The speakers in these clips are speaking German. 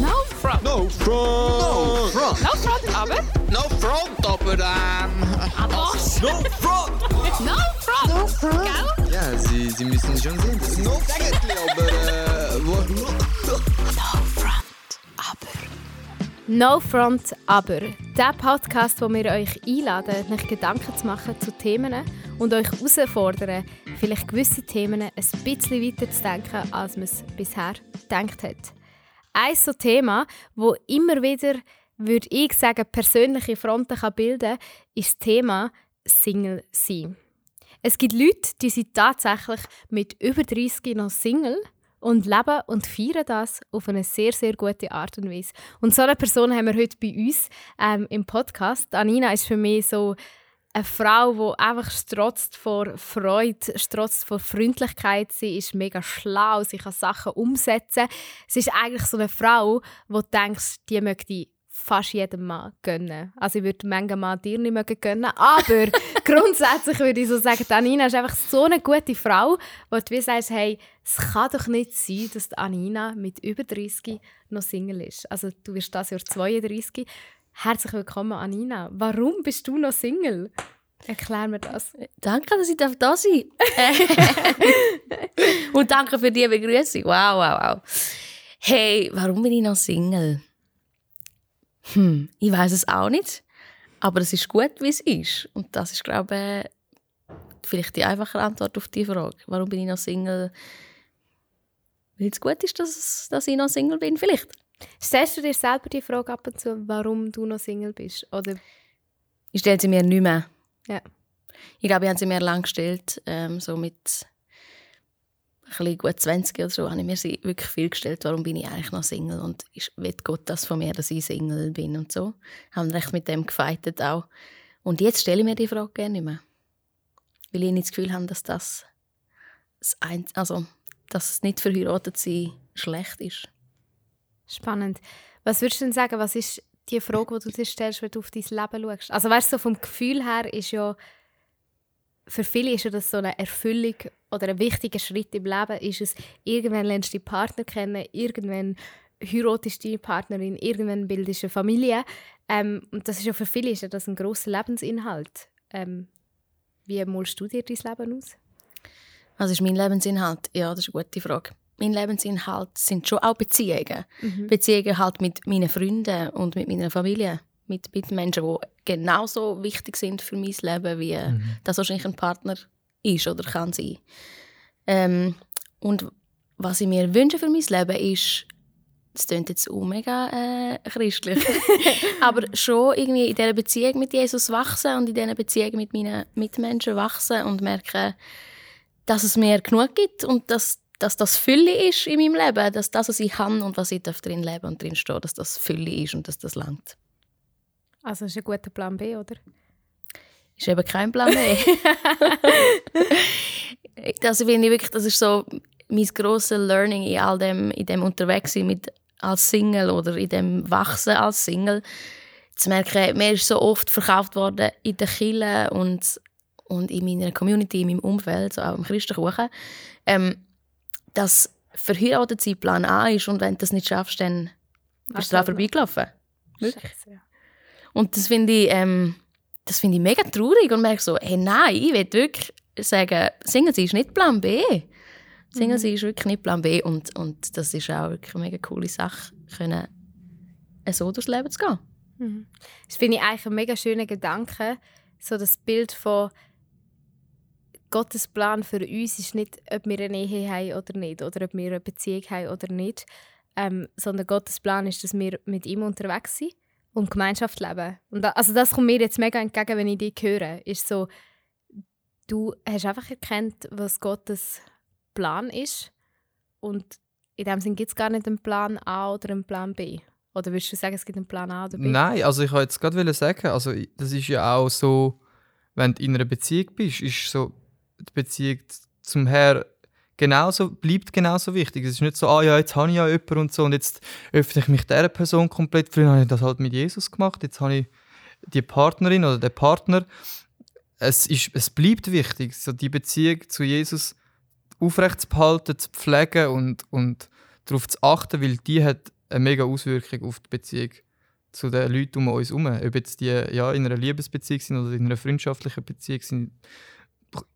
No front. No front! No front! No front, aber. No front, aber ähm... Aber. No front! No front. No front. Gell? Ja, Sie, Sie müssen schon sehen, das ist no eigentlich, aber äh, wo, No Front aber. Der Podcast, wo wir euch einladen, euch Gedanken zu machen zu Themen und euch herausfordern, vielleicht gewisse Themen ein bisschen weiter zu denken, als man es bisher gedacht hat. Ein so Thema, wo immer wieder, würde ich sagen, persönliche Fronten kann bilden kann, ist das Thema Single sein. Es gibt Leute, die sind tatsächlich mit über 30 noch Single und leben und feiern das auf eine sehr, sehr gute Art und Weise. Und so eine Person haben wir heute bei uns ähm, im Podcast. Anina ist für mich so eine Frau, die einfach strotzt vor Freude, strotzt vor Freundlichkeit. Sie ist mega schlau, sie kann Sachen umsetzen. Sie ist eigentlich so eine Frau, wo du denkst, die möchte fast jedem Mann gönnen. Also ich würde manchen Mann dir nicht mögen gönnen, aber grundsätzlich würde ich so sagen, Anina ist einfach so eine gute Frau, wo du wie sagst, hey, es kann doch nicht sein, dass Anina mit über 30 noch Single ist. Also du wirst das Jahr 32. Herzlich willkommen, Anina. Warum bist du noch Single? Erklär mir das. Danke, dass ich da sein. Und danke für die Begrüßung. Wow, wow, wow. Hey, warum bin ich noch Single? Hm, ich weiß es auch nicht. Aber es ist gut, wie es ist. Und das ist, glaube ich, vielleicht die einfache Antwort auf die Frage. Warum bin ich noch Single? Weil es gut ist, dass, dass ich noch Single bin, vielleicht. Stellst du dir selber die Frage ab und zu, warum du noch Single bist? Oder? Ich stelle sie mir nicht mehr. Ja. Ich glaube, ich habe sie mir lang gestellt, ähm, so mit ein gut 20 oder so, habe ich mir sie wirklich viel gestellt, warum bin ich eigentlich noch Single und ist, will Gott das von mir, dass ich Single bin und so. Ich habe recht mit dem gefeitet auch. Und jetzt stelle ich mir die Frage gerne nicht mehr. Weil ich nicht das Gefühl habe, dass das, das ein, also, dass nicht verheiratet sein schlecht ist. Spannend. Was würdest du denn sagen, was ist die Frage, die du dir stellst, wenn du auf dein Leben schaust? Also weißt du, so vom Gefühl her ist ja, für viele ist ja das so eine Erfüllung oder ein wichtiger Schritt im Leben, ist es, irgendwann lernst du deinen Partner kennen, irgendwann heiratest du deine Partnerin, irgendwann bildest du eine Familie. Ähm, und das ist ja für viele ist ja das ein grosser Lebensinhalt. Ähm, wie malst du dir dein Leben aus? Was ist mein Lebensinhalt? Ja, das ist eine gute Frage. Mein Lebensinhalt sind schon auch Beziehungen. Mhm. Beziehungen halt mit meinen Freunden und mit meiner Familie. Mit, mit Menschen, die genauso wichtig sind für mein Leben, wie Mhm. das wahrscheinlich ein Partner ist oder kann sein. Ähm, und was ich mir wünsche für mein Leben ist, das klingt jetzt auch mega äh, christlich, aber schon irgendwie in dieser Beziehung mit Jesus wachsen und in dieser Beziehung mit meinen Mitmenschen wachsen und merken, dass es mir genug gibt und dass, dass das Fülle ist in meinem Leben, dass das, was ich kann und was ich darf drin leben und drin stehe, dass das Fülle ist und dass das langt. Also das ist ein guter Plan B, oder? Ist eben kein Plan B. also finde ich wirklich, das ist so mein grosses Learning in all dem, in dem Unterwegssein mit als Single oder in dem Wachsen als Single. Zu merken, mir ist so oft verkauft worden in der Kirche und, und in meiner Community, in meinem Umfeld, so auch im Christenkuchen, ähm, dass verheiratet sein Plan A ist und wenn du das nicht schaffst, dann bist du daran vorbeigelaufen. Wirklich? Ja. Und das finde ich, ähm, das finde ich mega traurig und merke so, hey, nein, ich will wirklich sagen, Single sein ist nicht Plan B. Single sein ist wirklich nicht Plan B und, und das ist auch wirklich eine mega coole Sache, können so durchs Leben zu gehen. Mhm. Das finde ich eigentlich ein mega schöner Gedanke. So das Bild von Gottes Plan für uns ist nicht, ob wir eine Ehe haben oder nicht, oder ob wir eine Beziehung haben oder nicht, ähm, sondern Gottes Plan ist, dass wir mit ihm unterwegs sind und Gemeinschaft leben. Und da, also das kommt mir jetzt mega entgegen, wenn ich dich höre. Ist so, du hast einfach erkannt, was Gottes Plan ist und in dem Sinne gibt es gar nicht einen Plan A oder einen Plan B. Oder würdest du sagen, es gibt einen Plan A oder B? Nein, also ich wollte jetzt gerade sagen, also das ist ja auch so, wenn du in einer Beziehung bist, ist so die Beziehung zum Herr genauso, bleibt genauso wichtig. Es ist nicht so, ah ja, jetzt habe ich ja jemanden und so und jetzt öffne ich mich dieser Person komplett. Früher habe ich das halt mit Jesus gemacht, jetzt habe ich die Partnerin oder den Partner. Es, ist, es bleibt wichtig, so die Beziehung zu Jesus aufrechtzuerhalten, zu pflegen und, und darauf zu achten, weil die hat eine mega Auswirkung auf die Beziehung zu den Leuten um uns herum. Ob jetzt die ja, in einer Liebesbeziehung sind oder in einer freundschaftlichen Beziehung sind,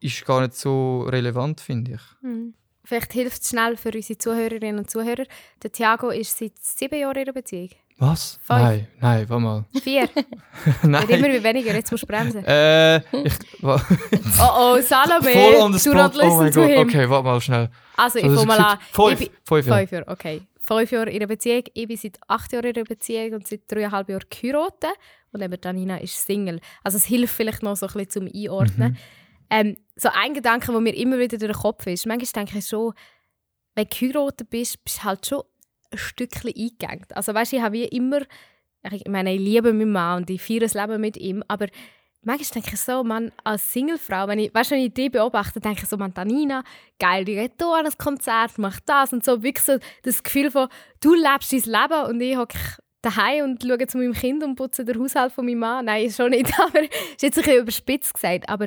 ist gar nicht so relevant, finde ich. Mhm. Vielleicht hilft es schnell für unsere Zuhörerinnen und Zuhörer. Der Thiago ist seit sieben Jahren in einer Beziehung. Was? Fünf. Nein, nein, warte mal. Vier. nein. Wird immer wie weniger, jetzt musst du bremsen. Äh, ich, Oh oh, Salome, voll on the spot. Oh mein Gott. Okay, warte mal schnell. Also, ich Also, fange mal an. Fünf. Ich Fünf, ja. Fünf Jahre, okay. Fünf Jahre in einer Beziehung. Ich bin seit acht Jahren in einer Beziehung und seit dreieinhalb Jahren geheiratet. Und eben Danina ist Single. Also es hilft vielleicht noch so ein bisschen zum Mhm. Ähm, so ein Gedanke, der mir immer wieder durch den Kopf ist. Manchmal denke ich schon, wenn du geheiratet bist, bist du halt schon ein Stückchen eingegangen. Also weißt ich habe immer, ich meine, ich liebe meinen Mann und ich feiere das Leben mit ihm, aber manchmal denke ich so, man, als Singlefrau, wenn ich, weißt, wenn ich die beobachte, denke ich so, man, Danina, geil, die geht hier an das Konzert, macht das und so. Wirklich so das Gefühl von, du lebst dein Leben und ich hocke daheim und schaue zu meinem Kind und putze den Haushalt von meinem Mann. Nein, schon nicht, aber ist jetzt ein bisschen überspitzt gesagt. Aber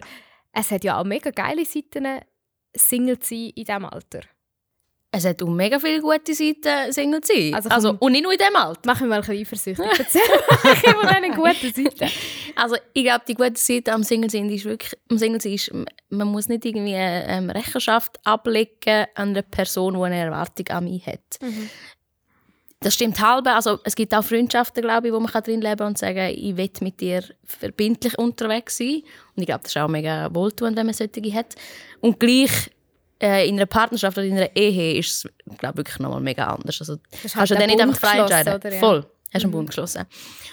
es hat ja auch mega geile Seiten, Single zu sein in diesem Alter. Es hat auch mega viele gute Seiten, Single zu sein. Also Also, und nicht nur in diesem Alter. Mach mich mal ein bisschen eifersüchtig. Erzähl mal von diesen guten Seiten. Also ich glaube, die gute Seite am Single sein ist wirklich, am Single sein ist, man muss nicht irgendwie ähm, Rechenschaft ablegen an einer Person, die eine Erwartung an mich hat. Das stimmt halb. Also es gibt auch Freundschaften, glaube ich, wo man drin leben kann und sagen, ich will mit dir verbindlich unterwegs sein. Und ich glaube, das ist auch mega wohltuend, wenn man solche hat. Und gleich äh, in einer Partnerschaft oder in einer Ehe ist es, glaube ich, wirklich nochmal mega anders. Also, hast kannst du halt dann den nicht einfach frei entscheiden. Ja. Voll. Hast einen Bund geschlossen.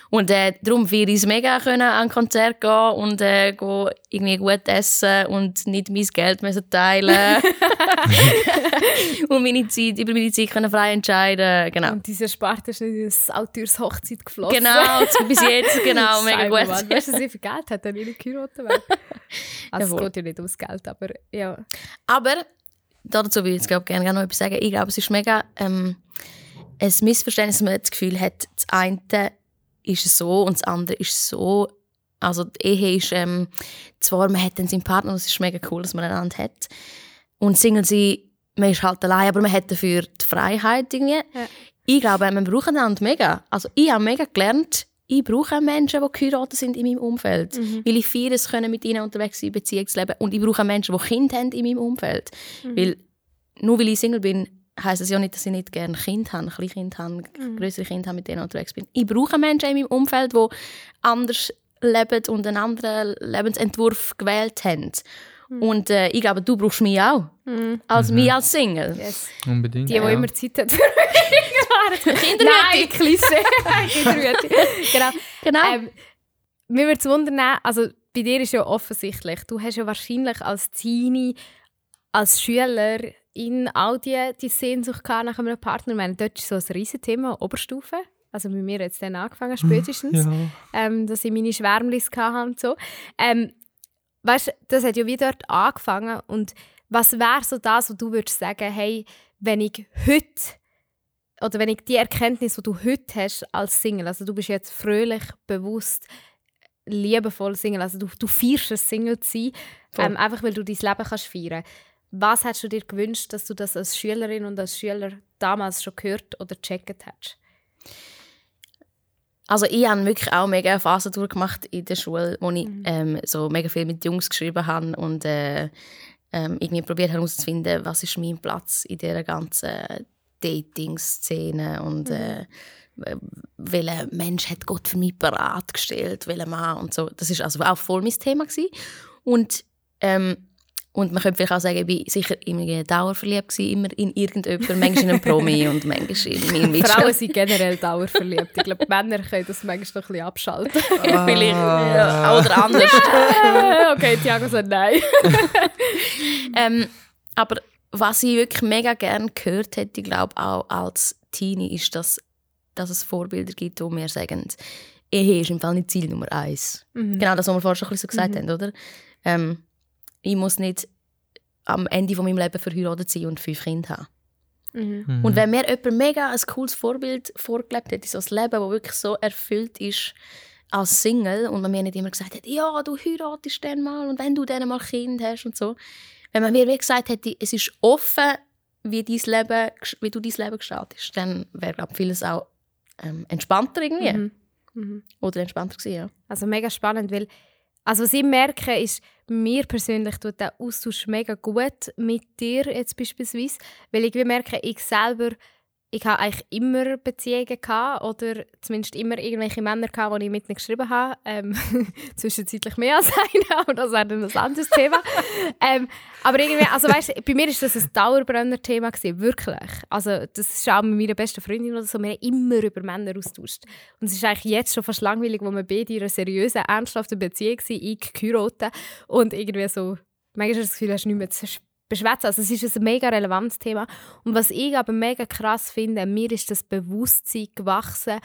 Und äh, darum will ich es mega können, an ein Konzert gehen und äh, go irgendwie gut essen und nicht mein Geld müssen teilen und meine Zeit, über meine Zeit können frei entscheiden. Genau. Und dieser Sparte ist nicht in eine sauteures Hochzeit geflossen. Genau, bis jetzt, genau, mega gut. Mann. Weißt du, wie viel Geld hat er nicht geheiratet? werden? Also es geht ja nicht ums Geld, aber ja. Aber dazu will ich jetzt glaub, gerne noch etwas sagen. Ich glaube, es ist mega ähm, ein Missverständnis, dass man das Gefühl hat, das eine ist so und das andere ist so. Also die Ehe ist ähm, zwar, man hat dann seinen Partner, das ist mega cool, dass man einander hat. Und Single sein, man ist halt allein, aber man hat dafür die Freiheit irgendwie. Ich glaube, man braucht einander mega. Also ich habe mega gelernt, ich brauche Menschen, die geheiratet sind in meinem Umfeld. Weil ich feiere es können, mit ihnen unterwegs sein, Beziehung zu leben. Und ich brauche Menschen, die Kinder haben in meinem Umfeld. Weil nur weil ich Single bin, heisst es ja nicht, dass ich nicht gerne Kind habe, Kleinkind habe, größere Kinder habe, mit denen ich unterwegs bin. Ich brauche Menschen in meinem Umfeld, die anders leben und einen anderen Lebensentwurf gewählt haben. Und äh, ich glaube, du brauchst mich auch. Als mich als Single. Yes. Unbedingt. Die, die ja. immer Zeit hat für Nein, Klischee. Kinderhüte. genau. Genau. Ähm, mir würde es wundern, also bei dir ist ja offensichtlich, du hast ja wahrscheinlich als Teenie, als Schüler in all die, die Sehnsucht nach einem Partner. Ich meine, dort ist so ein riesiges Thema, Oberstufe. Also bei mir es dann angefangen, spätestens, Ja. ähm, dass ich meine Schwärmlis hatte und so. Ähm, weißt du, das hat ja wie dort angefangen. Und was wäre so das, wo du würdest sagen, hey, wenn ich heute oder wenn ich die Erkenntnis, die du heute hast als Single, also du bist jetzt fröhlich, bewusst, liebevoll Single, also du, du feierst es, Single zu sein, ähm, einfach weil du dein Leben kannst feiern Was hättest du dir gewünscht, dass du das als Schülerin und als Schüler damals schon gehört oder gecheckt hättest? Also ich habe wirklich auch mega eine Phase durchgemacht in der Schule, wo ich ähm, so mega viel mit Jungs geschrieben habe und äh, ähm, irgendwie probiert herauszufinden, was ist mein Platz in dieser ganzen Dating-Szene und äh, welcher Mensch hat Gott für mich parat gestellt, welcher Mann und so. Das ist also auch voll mein Thema gewesen. Und ähm, und man könnte vielleicht auch sagen, ich war sicher immer dauerverliebt, gewesen, immer in irgendjemanden, manchmal in einen Promi und manchmal in meinen Mitschüler. Frauen sind generell dauerverliebt. Ich glaube, Männer können das manchmal noch ein bisschen abschalten. Vielleicht ja, oder anders. okay, Thiago sagt nein. ähm, aber was ich wirklich mega gerne gehört hätte, ich glaube auch als Teenie, ist, dass, dass es Vorbilder gibt, die mir sagen, Ehe ist im Fall nicht Ziel Nummer eins. Genau das, was wir vorher schon ein bisschen so gesagt haben, oder? Ähm, ich muss nicht am Ende von meinem Leben verheiratet sein und fünf Kinder haben. Mhm. Und wenn mir jemand mega ein cooles Vorbild vorgelebt hätte, so ein Leben, das wirklich so erfüllt ist als Single und man mir nicht immer gesagt hat, ja, du heiratest dann mal und wenn du dann mal Kind hast und so. Wenn man mir wie gesagt hätte, es ist offen, wie, dein Leben, wie du dein Leben gestaltest, dann wäre, glaube vieles auch ähm, entspannter irgendwie. Mhm. Mhm. Oder entspannter gewesen, ja. Also mega spannend, weil also was ich merke, ist, mir persönlich tut der Austausch mega gut mit dir jetzt beispielsweise, weil ich merke, ich selber ich habe eigentlich immer Beziehungen gehabt, oder zumindest immer irgendwelche Männer gehabt, die ich mit ihnen geschrieben habe. Ähm, zwischenzeitlich mehr als einer, aber das wäre dann ein anderes Thema. ähm, aber irgendwie, also weißt, bei mir ist das ein Dauerbrenner-Thema gewesen, wirklich. Also das ist auch mit meiner besten Freundin oder so, wir haben immer über Männer austauscht. Und es ist eigentlich jetzt schon fast langweilig, wo wir beide in einer seriösen, ernsthaften Beziehung sind, ich geheiratet und irgendwie so, manchmal hast du das Gefühl, hast du nicht mehr zu beschwätzen. Also es ist ein mega relevantes Thema. Und was ich aber mega krass finde, mir ist das Bewusstsein gewachsen,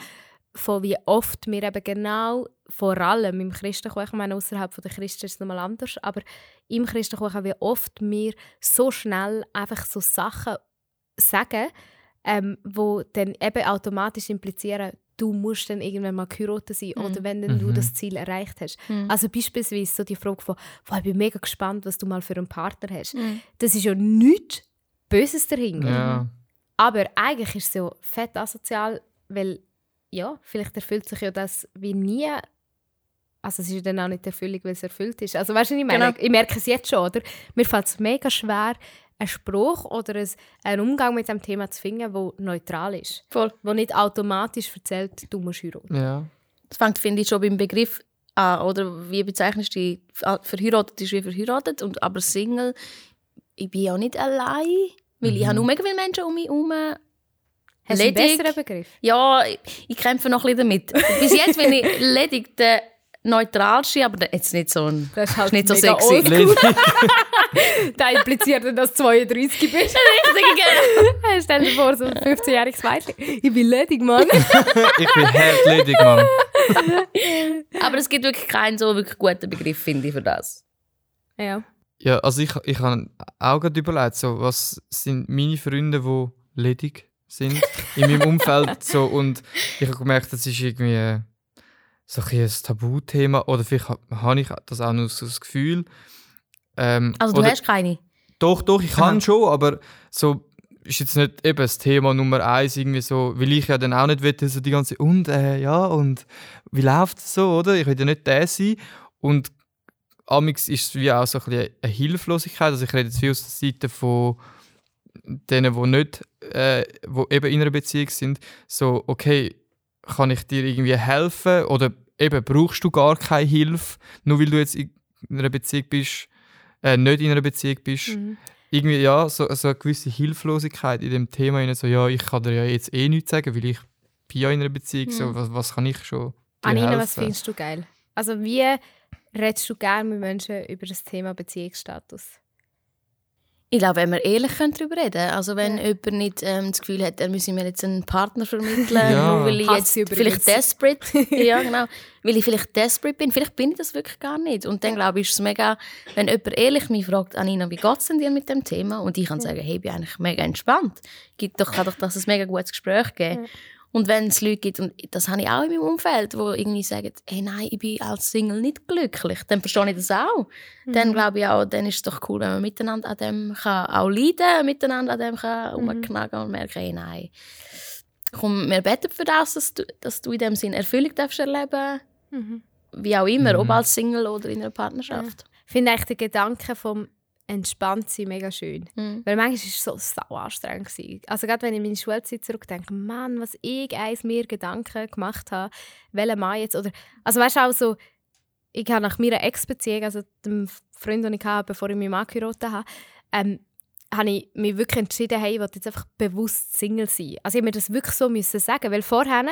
von wie oft wir eben genau, vor allem im Christentum, ich meine, außerhalb der Christen ist es nochmal anders, aber im Christentum, wie oft wir so schnell einfach so Sachen sagen, ähm, wo dann eben automatisch implizieren, du musst dann irgendwann mal geheiratet sein Mhm. oder wenn dann du Mhm. das Ziel erreicht hast. Mhm. Also beispielsweise so die Frage von, «Wow, ich bin mega gespannt, was du mal für einen Partner hast. Mhm. Das ist ja nichts Böses dahinter. Ja. Aber eigentlich ist es so fett asozial, weil ja, vielleicht erfüllt sich ja das wie nie. Also es ist ja dann auch nicht die Erfüllung, weil es erfüllt ist. Also weißt du, was ich meine? Genau. Ich merke es jetzt schon, oder? Mir fällt es mega schwer, einen Spruch oder ein- einen Umgang mit dem Thema zu finden, der neutral ist. Voll. Wo nicht automatisch erzählt, du musst heiraten. ja. Das fängt, finde ich, schon beim Begriff an. Oder wie bezeichnest du die? Verheiratet ist wie verheiratet, und, aber Single, ich bin auch nicht allein. Weil ich Mhm. habe nur mega viele Menschen um mich herum. Hast du einen Ledig. besseren Begriff? Ja, ich, ich kämpfe noch ein bisschen damit. Bis jetzt bin ich ledig der neutralste, aber jetzt nicht so ein... Das ist halt nicht so sexy. Das impliziert, dann, dass du 32 bist. Richtig, Stell dir vor, so ein 15-jähriges Mädchen. Ich bin ledig, Mann. ich bin hart ledig, Mann. Aber es gibt wirklich keinen so wirklich guten Begriff, finde ich, für das. ja. Ja, also ich, ich habe auch gerade überlegt, so, was sind meine Freunde, die ledig sind in meinem Umfeld. So, und ich habe gemerkt, das ist irgendwie äh, so ein, bisschen ein Tabuthema. Oder vielleicht ha- habe ich das auch nur so das Gefühl. Ähm, Also du oder, hast keine? Doch, doch, ich kann Aha. schon, aber so ist jetzt nicht eben das Thema Nummer eins irgendwie so, weil ich ja dann auch nicht will, so die ganze und äh, ja und wie läuft es so, oder? Ich will ja nicht der sein und amix ist es wie auch so ein bisschen eine Hilflosigkeit, also ich rede jetzt viel aus der Seite von denen, die nicht, äh, wo eben in einer Beziehung sind, so okay, kann ich dir irgendwie helfen oder eben brauchst du gar keine Hilfe, nur weil du jetzt in einer Beziehung bist, äh, nicht in einer Beziehung bist Mhm. irgendwie ja, so, so eine gewisse Hilflosigkeit in dem Thema. rein, So, ja, ich kann dir ja jetzt eh nichts sagen, weil ich bin ja in einer Beziehung. So, was, was kann ich schon dir Anina, helfen? was findest du geil? Also wie redest du gerne mit Menschen über das Thema Beziehungsstatus? Ich glaube, wenn wir ehrlich darüber reden können. Also wenn Ja. jemand nicht ähm, das Gefühl hat, er müsse mir jetzt einen Partner vermitteln, Ja. weil ich jetzt vielleicht desperate, ja genau, weil ich vielleicht desperate bin. Vielleicht bin ich das wirklich gar nicht. Und dann glaube ich, ist es mega, wenn jemand ehrlich mich fragt, Anina, wie geht es denn dir mit dem Thema? Und ich kann sagen, hey, ich bin eigentlich mega entspannt. Gibt doch, kann doch das ein mega gutes Gespräch geben. Und wenn es Leute gibt, und das habe ich auch in meinem Umfeld, die irgendwie sagen, hey, nein, ich bin als Single nicht glücklich, dann verstehe ich das auch. Dann glaube ich auch, dann ist es doch cool, wenn man miteinander an dem kann auch leiden miteinander an dem kann rumknacken und merken, hey, nein, komm, wir beten für das, dass du, dass du in dem Sinn Erfüllung darfst erleben Mhm. wie auch immer, ob Mhm. als Single oder in einer Partnerschaft. Ich finde eigentlich den Gedanken vom Entspanntsein mega schön. Mhm. Weil manchmal war es so sau anstrengend. gewesen. Also gerade wenn ich meine Schulzeit zurückdenke, Mann, was ich eins mir Gedanken gemacht habe, welcher Mann jetzt, oder, also weißt du auch so, ich habe nach meiner Ex-Beziehung, also dem Freund, den ich hatte, bevor ich meinen Mann geheiratet habe, ähm, habe ich mich wirklich entschieden, hey, ich will jetzt einfach bewusst Single sein. Also ich musste mir das wirklich so müssen sagen, weil vorher,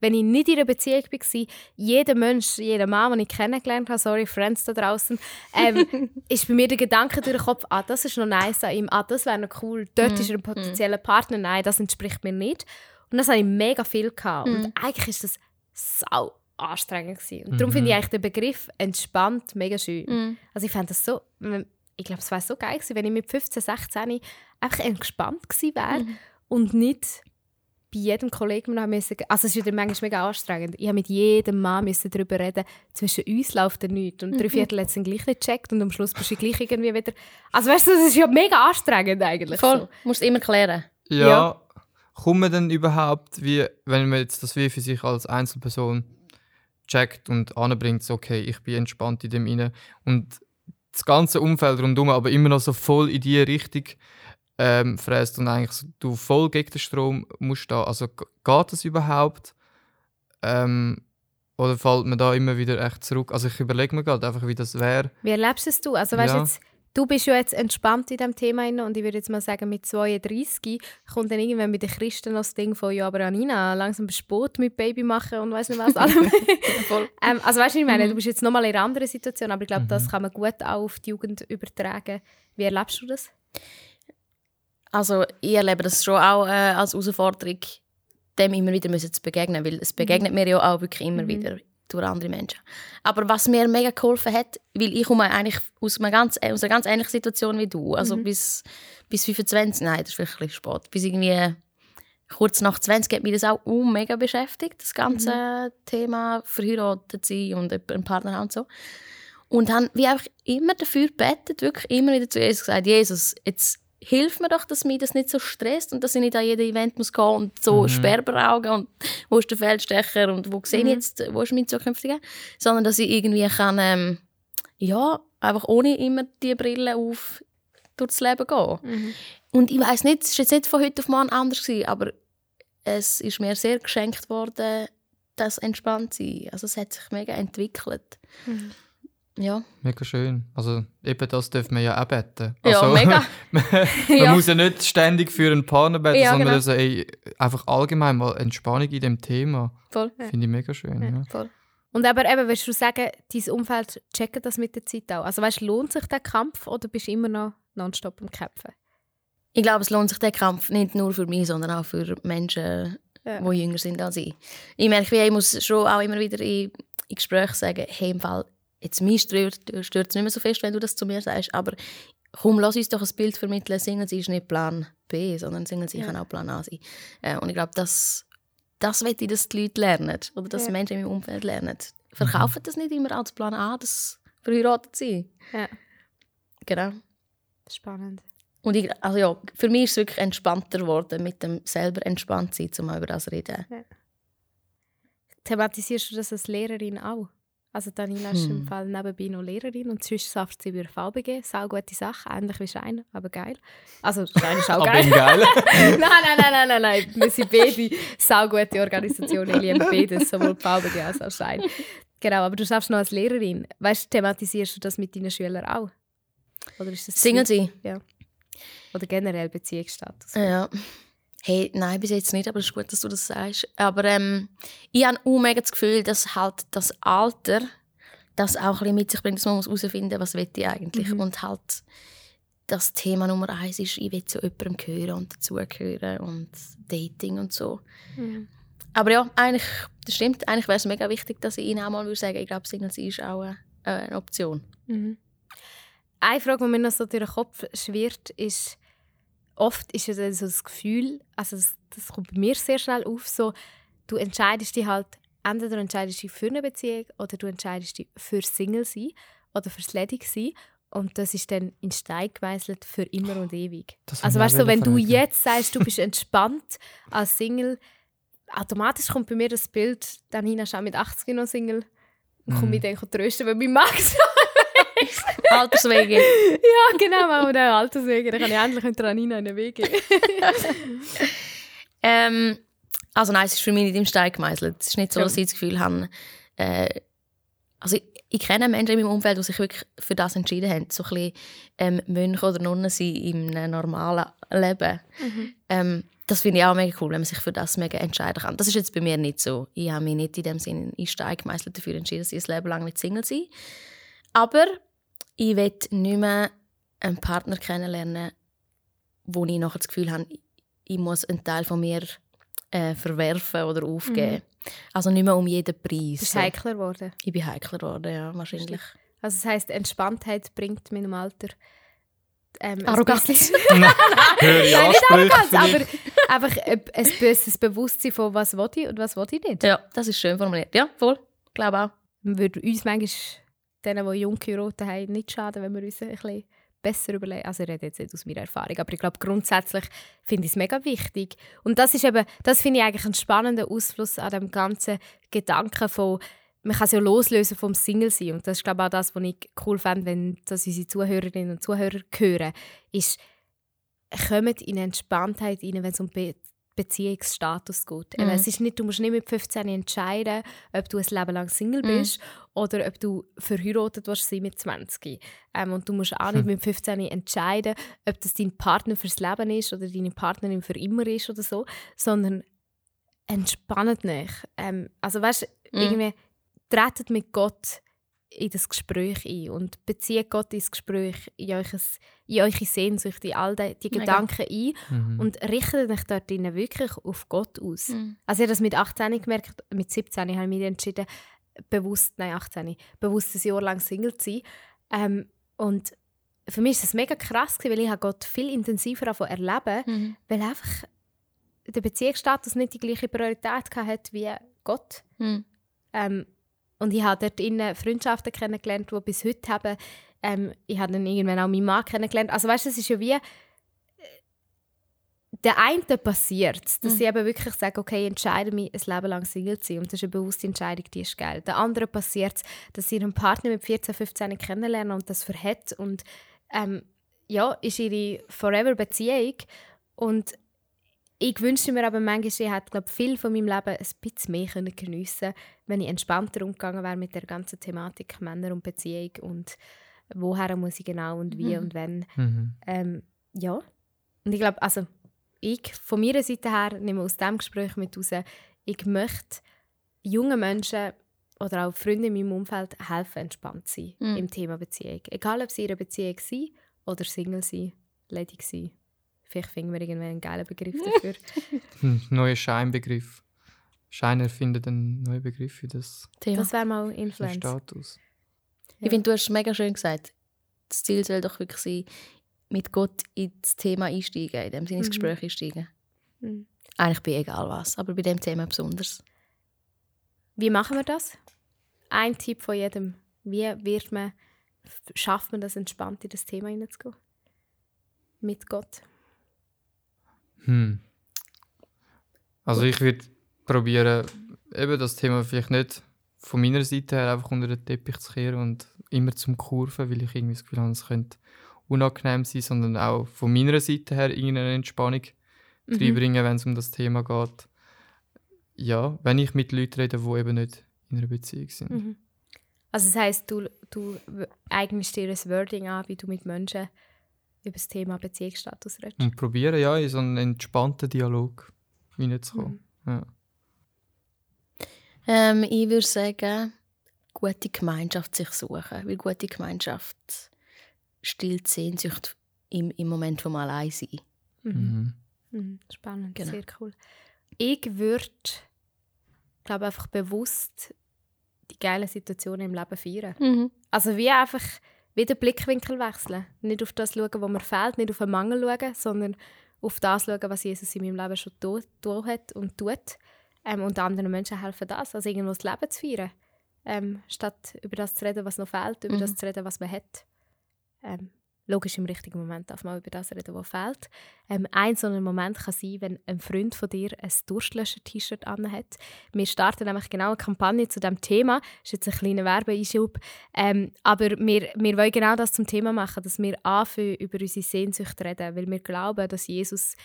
wenn ich nicht in einer Beziehung war, jeder Mensch, jeder Mann, den ich kennengelernt habe, sorry, Friends da draußen, ähm, ist bei mir der Gedanke durch den Kopf, ah, das ist noch nice an ihm, ah, das wäre noch cool, dort ist er ein potenzieller Partner, nein, das entspricht mir nicht. Und das hatte ich mega viel. Gehabt. Und eigentlich ist das sau anstrengend. Gewesen. Und darum Mhm. finde ich eigentlich den Begriff entspannt mega schön. Mhm. Also ich fände das so, ich glaube, es wäre so geil gewesen, wenn ich mit 15, 16 einfach entspannt gewesen wäre Mhm. und nicht bei jedem Kollegen noch müssen, also es ist wieder manchmal mega anstrengend. Ich habe mit jedem Mann müssen darüber reden, zwischen uns läuft ja nichts. Und drei Viertel hat es dann gleich nicht gecheckt und am Schluss bist du gleich irgendwie wieder... Also weißt du, das ist ja mega anstrengend eigentlich. Voll. So. Musst immer klären. Ja. Ja. Kommt man denn überhaupt, wie, wenn man jetzt das wie für sich als Einzelperson checkt und anbringt, so, okay, ich bin entspannt in dem inne und das ganze Umfeld rundum aber immer noch so voll in die Richtung ähm, fräst und eigentlich so, du voll gegen den Strom musst da. Also geht das überhaupt? Ähm, oder fällt man da immer wieder echt zurück? Also ich überlege mir gerade einfach, wie das wäre. Wie erlebst es du? Also weißt Ja. jetzt, du bist ja jetzt entspannt in diesem Thema und ich würde jetzt mal sagen, mit 32 kommt dann irgendwann mit den Christen noch das Ding von «Ja, aber Anina, langsam bist Sport mit Baby machen und weiss nicht was allem». ähm, also weißt du, ich meine? Du bist jetzt nochmal in einer anderen Situation, aber ich glaube, das kann man gut auch auf die Jugend übertragen. Wie erlebst du das? Also ich erlebe das schon auch äh, als Herausforderung, dem immer wieder müssen zu begegnen, weil es begegnet mir ja auch wirklich immer wieder durch andere Menschen. Aber was mir mega geholfen hat, weil ich komme eigentlich aus einer ganz, aus einer ganz ähnlichen Situation wie du, also bis, bis 25, nein, das ist bisschen spät, bis irgendwie kurz nach 20 hat mich das auch uh, mega beschäftigt, das ganze Thema verheiratet sein und einen Partner haben und so. Und haben wie einfach immer dafür gebetet, wirklich immer wieder zu Jesus gesagt, Jesus, jetzt hilf mir doch, dass mich das nicht so stresst und dass ich nicht an jedem Event muss gehen und so Sperberaugen und wo ist der Feldstecher und wo sehe ich jetzt, wo ist mein zukünftiger, sondern dass ich irgendwie kann, ähm, ja, einfach ohne immer die Brille auf durchs Leben gehen. Und ich weiß nicht, es war jetzt nicht von heute auf morgen anders, gewesen, aber es ist mir sehr geschenkt worden, das entspannt zu sein. Also es hat sich mega entwickelt. Ja. Mega schön. Also eben das dürfen wir ja auch beten. Ja, Also, mega. man man Ja. muss ja nicht ständig für einen Partner beten, Ja, sondern genau. also, ey, einfach allgemein mal Entspannung in dem Thema. Voll. Finde ich mega schön. Ja. Voll. Und aber eben, würdest du sagen, dein Umfeld checkt das mit der Zeit auch? Also weißt, lohnt sich der Kampf oder bist du immer noch nonstop am Kämpfen? Ich glaube, es lohnt sich der Kampf nicht nur für mich, sondern auch für Menschen, Ja. die jünger sind als ich. Ich merke, wie ich muss schon auch immer wieder in, in Gesprächen sagen, hey, im Fall, jetzt mich stört stört es nicht mehr so fest, wenn du das zu mir sagst, aber komm, lass uns doch ein Bild vermitteln, Single sein ist nicht Plan B, sondern Single sein Ja. kann auch Plan A sein. Äh, und ich glaube, das, das will ich, dass die Leute lernen, oder dass Ja. Menschen in meinem Umfeld lernen. Verkaufen das nicht immer als Plan A, das verheiratet sein. Ja. Genau. Spannend. Und ich, also ja, für mich ist es wirklich entspannter geworden, mit dem selber entspannt sein, um über das zu reden. Thematisierst du das als Lehrerin auch? Also Daniela ist im Hm. Fall nebenbei noch Lehrerin und sonst schafft sie über VBG. Sau gute Sache, ähnlich wie Schein, aber geil. Also Schein ist auch geil. geil. nein, nein, nein, nein, nein, nein. Wir sind beide sau gute Organisationen. Ich liebe beides, sowohl VBG als auch Schein. Genau, aber du schaffst noch als Lehrerin. Weißt du, thematisierst du das mit deinen Schülern auch? Oder ist das Single sein? Oder generell Beziehungsstatus? Ja. Hey, nein, bis jetzt nicht, aber es ist gut, dass du das sagst. Aber ähm, ich habe auch mega das Gefühl, dass halt das Alter das auch ein bisschen mit sich bringt, dass man muss herausfinden was will ich eigentlich. Und halt das Thema Nummer eins ist, ich will zu jemandem gehören und dazugehören und Dating und so. Mhm. Aber ja, eigentlich, das stimmt. Eigentlich wäre es mega wichtig, dass ich Ihnen auch mal würde sagen, ich glaube, Single sein ist auch eine, eine Option. Mhm. Eine Frage, die mir noch so durch den Kopf schwirrt, ist, oft ist ja dann so das Gefühl, also das, das kommt bei mir sehr schnell auf, so, du entscheidest dich halt, entweder du entscheidest dich für eine Beziehung oder du entscheidest dich für Single sein oder fürs Ledig sein und das ist dann in Stein gemeißelt für immer und ewig. Das Also weißt du, auch wenn du jetzt sagst, du bist entspannt als Single, automatisch kommt bei mir das Bild, Danina ist auch mit 80 noch Single und komme mich dann trösten, weil mein Max Alterswege. ja, genau, den Alterswege. Dann kann ich endlich mit Ranina in den Weg. Ähm, also nein, es ist für mich nicht im Stein gemeißelt. Es ist nicht so, dass ich das Gefühl habe, äh, also ich, ich kenne Menschen in meinem Umfeld, die sich wirklich für das entschieden haben, so ein bisschen ähm, Mönch oder Nonne sein in einem normalen Leben. Ähm, das finde ich auch mega cool, wenn man sich für das mega entscheiden kann. Das ist jetzt bei mir nicht so. Ich habe mich nicht in dem Sinne in Stein gemeißelt dafür entschieden, dass ich ein Leben lang nicht Single sein Aber ich will nicht mehr einen Partner kennenlernen, wo ich nachher das Gefühl habe, ich muss einen Teil von mir äh, verwerfen oder aufgeben. Also nicht mehr um jeden Preis. Mhm. Du bist heikler geworden. Ich bin heikler geworden, ja, wahrscheinlich. Also das heisst, Entspanntheit bringt mit dem Alter ähm, Arroganz. Höhere Nein, nicht Arroganz, aber einfach ein, besseres Bewusstsein von was will ich und was will ich nicht. Ja, das ist schön formuliert. Ja, voll. Ich glaube auch. Würde uns manchmal, denen, die jung geheiratet haben, nicht schaden, wenn wir uns ein bisschen besser überlegen. Also ich rede jetzt nicht aus meiner Erfahrung, aber ich glaube grundsätzlich finde ich es mega wichtig. Und das ist eben, das finde ich eigentlich einen spannenden Ausfluss an dem ganzen Gedanken von, man kann es ja loslösen vom Single sein. Und das ist glaube ich auch das, was ich cool fände, wenn das unsere Zuhörerinnen und Zuhörer hören, ist, kommt in Entspanntheit rein, wenn es um Be Beziehungsstatus geht. Mhm. Es ist nicht, du musst nicht mit 15 entscheiden, ob du ein Leben lang Single Mhm. bist oder ob du verheiratet wirst sein mit 20. Ähm, und du musst auch nicht mit 15 entscheiden, ob das dein Partner fürs Leben ist oder deine Partnerin für immer ist oder so, sondern entspannt nicht. Ähm, also weißt, Mhm. irgendwie tretet mit Gott in das Gespräch ein und bezieht Gott ins Gespräch, in, euches, in eure Sehnsucht, in all die, die. Gedanken ein Mhm. und richtet euch dort drinnen wirklich auf Gott aus. Mhm. Also ich habe das mit 18 gemerkt, mit 17 habe ich mich entschieden, bewusst, nein 18, bewusst ein Jahr lang Single zu sein. Ähm, und für mich war das mega krass, gewesen, weil ich habe Gott viel intensiver davon erleben Mhm. weil einfach der Beziehungsstatus nicht die gleiche Priorität hatte wie Gott. Mhm. Ähm, und ich habe dort innen Freundschaften kennengelernt, die bis heute haben. Ähm, ich habe dann irgendwann auch meinen Mann kennengelernt. Also weißt du, es ist ja wie... äh, Der einen passiert dass Mhm. sie eben wirklich sagen, okay, ich entscheide mich, ein Leben lang Single zu sein. Und das ist eine bewusste Entscheidung, die ist geil. Der andere passiert dass sie ihren Partner mit 14, 15 kennenlernen und das verhält. Und ähm, ja, ist ihre Forever-Beziehung. Und ich wünschte mir aber manchmal, ich hätte glaub, viel von meinem Leben ein bisschen mehr können geniessen wenn ich entspannter umgegangen wäre mit der ganzen Thematik Männer und Beziehung und woher muss ich genau und wie Mhm. und wenn. Mhm. Ähm, ja. Und ich glaube, also ich von meiner Seite her nehme aus diesem Gespräch mit raus, ich möchte jungen Menschen oder auch Freunden in meinem Umfeld helfen, entspannt zu sein Mhm. im Thema Beziehung. Egal, ob sie in einer Beziehung sind oder Single sind, ledig sind. Vielleicht finden wir irgendwann einen geilen Begriff dafür. Hm, Neuer Scheinbegriff. Schein erfindet einen neuen Begriff für das Thema. das wäre mal für den Influence. Status. Ich finde, du hast es mega schön gesagt. Das Ziel soll doch wirklich sein, mit Gott ins Thema einsteigen, in dem Sinne ins Mhm. Gespräch einsteigen. Mhm. Eigentlich bei egal was, aber bei dem Thema besonders. Wie machen wir das? Ein Tipp von jedem. Wie wird man, schafft man das entspannt in das Thema hineinzugehen? Mit Gott. Hm. Also ich würde probieren, eben das Thema vielleicht nicht von meiner Seite her einfach unter den Teppich zu kehren und immer zum Kurven, weil ich irgendwie das Gefühl habe, es könnte unangenehm sein, sondern auch von meiner Seite her irgendeine Entspannung Mhm. reinbringen, wenn es um das Thema geht. Ja, wenn ich mit Leuten rede, die eben nicht in einer Beziehung sind. Mhm. Also das heisst, du, du eignest dir ein Wording an, wie du mit Menschen über das Thema Beziehungsstatus redest. Und probieren, ja, in so einen entspannten Dialog hineinzukommen. Ja. Ähm, ich würde sagen, gute Gemeinschaft sich suchen. Weil gute Gemeinschaft stillt die Sehnsucht im, im Moment vom Alleinsein. Mhm. Mhm. Mhm. Spannend, Genau. sehr cool. Ich würde, glaube einfach bewusst die geilen Situationen im Leben feiern. Also wie einfach wie den Blickwinkel wechseln. Nicht auf das schauen, was mir fehlt, nicht auf den Mangel schauen, sondern auf das schauen, was Jesus in meinem Leben schon tun hat und tut. Ähm, und anderen Menschen helfen das, also irgendwo das Leben zu feiern. Ähm, statt über das zu reden, was noch fehlt, über Mhm. das zu reden, was man hat. Ähm, logisch im richtigen Moment darf man über das reden, was fehlt. Ähm, ein so ein Moment kann sein, wenn ein Freund von dir ein Durstlöscher-T-Shirt anhat. Wir starten nämlich genau eine Kampagne zu diesem Thema. Das ist jetzt ein kleiner Werbeeinschub. Ähm, aber wir, wir wollen genau das zum Thema machen, dass wir anfangen, über unsere Sehnsucht zu reden, weil wir glauben, dass Jesus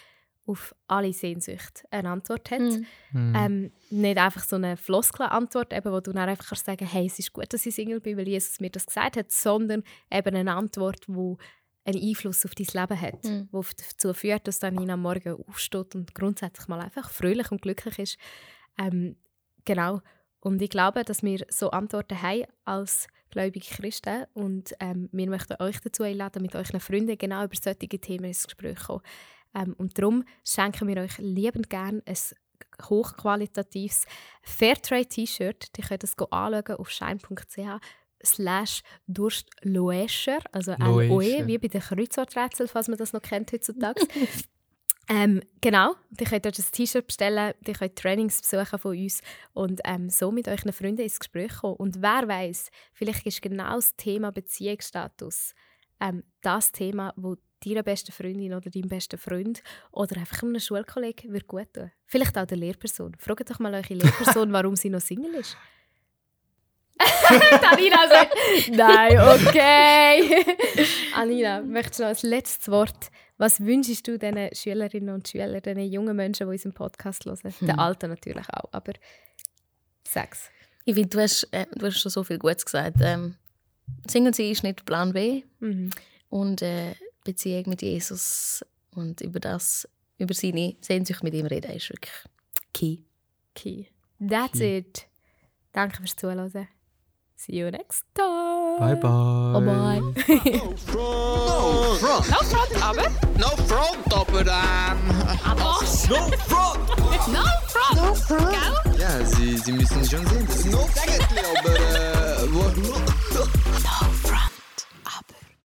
auf alle Sehnsucht eine Antwort hat. Mhm. Mhm. Ähm, nicht einfach so eine Floskel-Antwort, eben, wo du dann einfach kannst sagen hey, es ist gut, dass ich Single bin, weil Jesus mir das gesagt hat, sondern eben eine Antwort, die einen Einfluss auf dein Leben hat, Mhm. die dazu führt, dass dann am Morgen aufsteht und grundsätzlich mal einfach fröhlich und glücklich ist. Ähm, genau. Und ich glaube, dass wir so Antworten haben als gläubige Christen und ähm, wir möchten euch dazu einladen, mit euren Freunden genau über solche Themen ins Gespräch zu kommen. Ähm, und darum schenken wir euch liebend gerne ein hochqualitatives Fairtrade-T-Shirt. Ihr könnt es anschauen auf shine.ch. slash Durstloescher, also Loescher. LOE, wie bei den Kreuzworträtseln, falls man das noch kennt heutzutage. ähm, genau, und ihr könnt dort ein T-Shirt bestellen, ihr könnt Trainings besuchen von uns und ähm, so mit euren Freunden ins Gespräch kommen. Und wer weiß, vielleicht ist genau das Thema Beziehungsstatus ähm, das Thema, wo deiner besten Freundin oder deinem besten Freund oder einfach einem Schulkollegen wird gut tun. Vielleicht auch der Lehrperson. Fragt doch mal eure Lehrperson, warum sie noch Single ist. Anina sagt, nein, okay. Anina, möchtest du noch als letztes Wort, was wünschst du diesen Schülerinnen und Schülern, diesen jungen Menschen, die unseren Podcast hören? Den Alten natürlich auch, aber sag's. Ich finde, du hast, äh, du hast schon so viel Gutes gesagt. Ähm, Single sein ist nicht Plan B. Mhm. Und äh, Beziehung mit Jesus und über das, über seine Sehnsucht mit ihm reden, ist wirklich key. Okay. That's it. Danke fürs Zuhören. See you next time. Bye bye. Bye bye. No front. No front, aber. No front, aber ähm. Aber. No front. No front. Gell? Ja, sie, sie müssen schon sehen. Das ist no aber äh, wo,